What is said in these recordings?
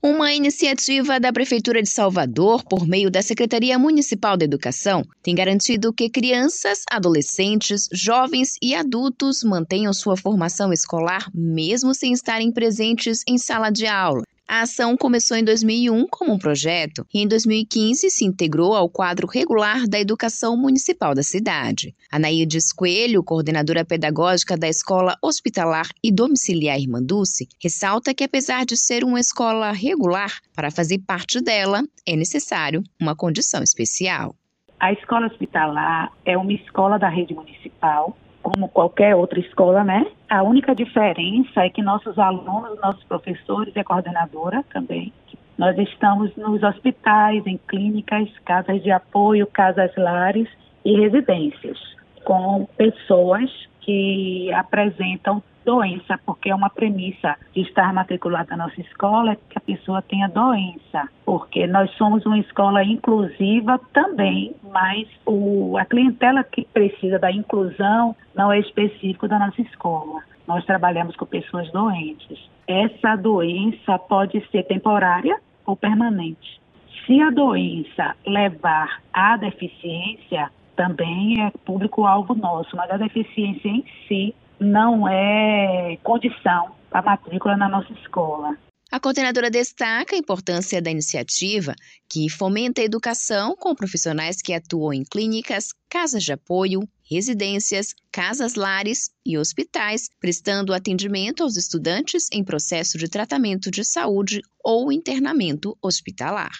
Uma iniciativa da Prefeitura de Salvador, por meio da Secretaria Municipal da Educação, tem garantido que crianças, adolescentes, jovens e adultos mantenham sua formação escolar mesmo sem estarem presentes em sala de aula. A ação começou em 2001 como um projeto e em 2015 se integrou ao quadro regular da educação municipal da cidade. Anaídes Coelho, coordenadora pedagógica da Escola Hospitalar e Domiciliar Irmã Dulce, ressalta que apesar de ser uma escola regular, para fazer parte dela é necessário uma condição especial. A escola hospitalar é uma escola da rede municipal como qualquer outra escola, né? A única diferença é que nossos alunos, nossos professores e a coordenadora também, nós estamos nos hospitais, em clínicas, casas de apoio, casas lares e residências, com pessoas que apresentam doença, porque é uma premissa de estar matriculado na nossa escola que a pessoa tenha doença, porque nós somos uma escola inclusiva também, mas o, a clientela que precisa da inclusão não é específico da nossa escola. Nós trabalhamos com pessoas doentes. Essa doença pode ser temporária ou permanente. Se a doença levar à deficiência, também é público-alvo nosso, mas a deficiência em si não é condição para matrícula na nossa escola. A coordenadora destaca a importância da iniciativa, que fomenta a educação com profissionais que atuam em clínicas, casas de apoio, residências, casas lares e hospitais, prestando atendimento aos estudantes em processo de tratamento de saúde ou internamento hospitalar.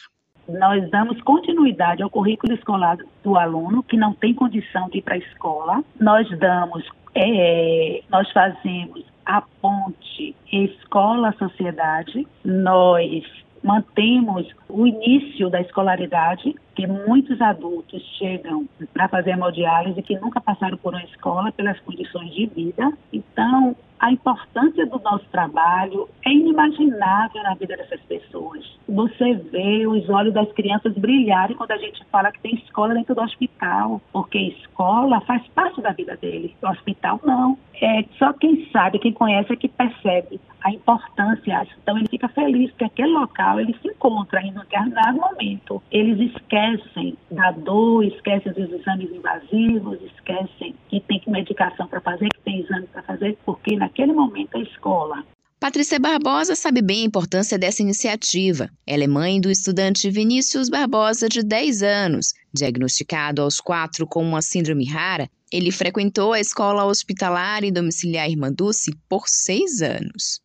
Nós damos continuidade ao currículo escolar do aluno que não tem condição de ir para a escola. Nós damos é, nós fazemos a ponte escola-sociedade, nós mantemos o início da escolaridade, que muitos adultos chegam para fazer hemodiálise que nunca passaram por uma escola pelas condições de vida. Então, a importância do nosso trabalho é inimaginável na vida dessas pessoas. Você vê os olhos das crianças brilharem quando a gente fala que tem escola dentro do hospital, porque escola faz parte da vida dele, o hospital não. É só quem sabe, quem conhece é que percebe a importância. Então ele fica feliz que aquele local ele se encontra em um determinado momento. Eles esquecem da dor, esquecem dos exames invasivos, esquecem que tem medicação para fazer, que tem exame para fazer, porque naquele momento é escola. Patrícia Barbosa sabe bem a importância dessa iniciativa. Ela é mãe do estudante Vinícius Barbosa, de 10 anos. Diagnosticado aos 4 com uma síndrome rara, ele frequentou a escola hospitalar e domiciliar Irmã Dulce por seis anos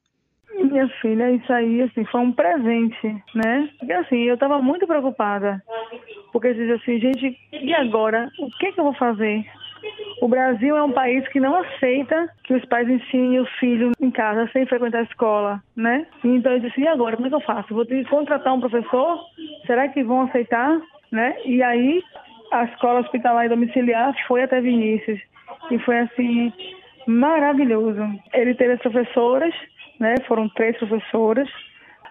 minha filha, isso aí, assim, foi um presente, né? Porque, assim, eu estava muito preocupada. Porque, assim, gente, e agora? O que, que eu vou fazer? O Brasil é um país que não aceita que os pais ensinem o filho em casa sem frequentar a escola, né? Então eu disse, e agora, como é que eu faço? Vou ter que contratar um professor? Será que vão aceitar? Né? E aí a escola hospitalar e domiciliar foi até Vinícius. E foi assim, maravilhoso. Ele teve as professoras, né? Foram três professoras.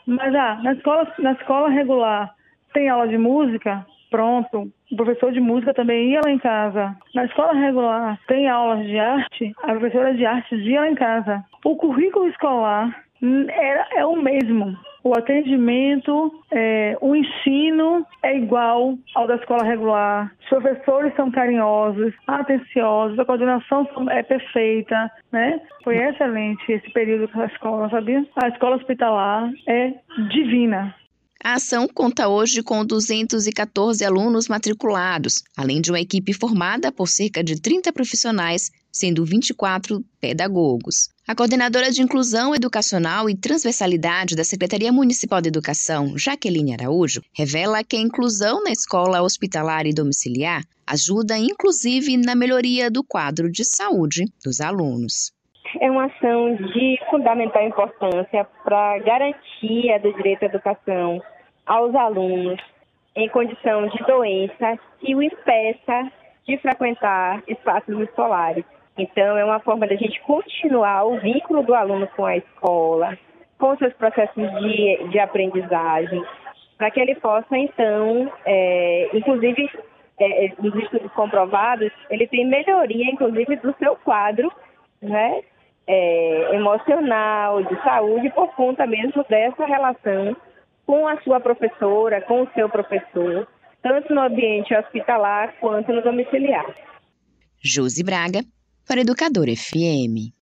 Mas ah, na escola, na escola regular tem aula de música, pronto. O professor de música também ia lá em casa. Na escola regular tem aulas de arte, a professora de arte ia lá em casa. O currículo escolar é, é o mesmo. O atendimento, é, o ensino é igual ao da escola regular. Os professores são carinhosos, atenciosos, a coordenação é perfeita, né? Foi excelente esse período com a escola, sabia? A escola hospitalar é divina. A ação conta hoje com 214 alunos matriculados, além de uma equipe formada por cerca de 30 profissionais, sendo 24 pedagogos. A coordenadora de Inclusão Educacional e Transversalidade da Secretaria Municipal de Educação, Jaqueline Araújo, revela que a inclusão na escola hospitalar e domiciliar ajuda inclusive na melhoria do quadro de saúde dos alunos é uma ação de fundamental importância para garantia do direito à educação aos alunos em condição de doença que o impeça de frequentar espaços escolares. Então, é uma forma da gente continuar o vínculo do aluno com a escola, com seus processos de, de aprendizagem, para que ele possa, então, é, inclusive, é, nos estudos comprovados, ele tem melhoria, inclusive, do seu quadro né, é, emocional, de saúde, por conta mesmo dessa relação com a sua professora, com o seu professor, tanto no ambiente hospitalar quanto no domiciliar. Josi Braga, para Educador FM.